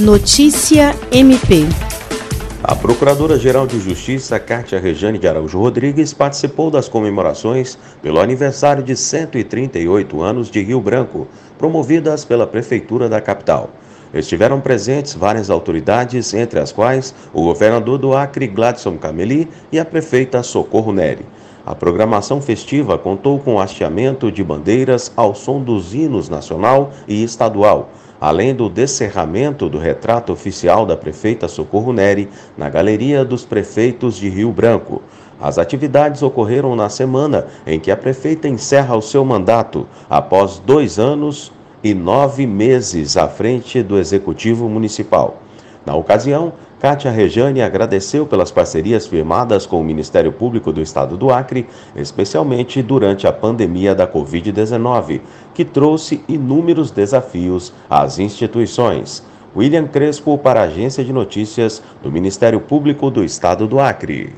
Notícia MP. A Procuradora-Geral de Justiça, Kátia Rejane de Araújo Rodrigues, participou das comemorações pelo aniversário de 138 anos de Rio Branco, promovidas pela Prefeitura da capital. Estiveram presentes várias autoridades, entre as quais o governador do Acre, Gladson Cameli, e a prefeita Socorro Neri. A programação festiva contou com hasteamento de bandeiras ao som dos hinos nacional e estadual, além do descerramento do retrato oficial da prefeita Socorro Neri na Galeria dos Prefeitos de Rio Branco. As atividades ocorreram na semana em que a prefeita encerra o seu mandato, após dois anos e nove meses à frente do Executivo Municipal. Na ocasião, Kátia Rejane agradeceu pelas parcerias firmadas com o Ministério Público do Estado do Acre, especialmente durante a pandemia da Covid-19, que trouxe inúmeros desafios às instituições. William Crespo para a Agência de Notícias do Ministério Público do Estado do Acre.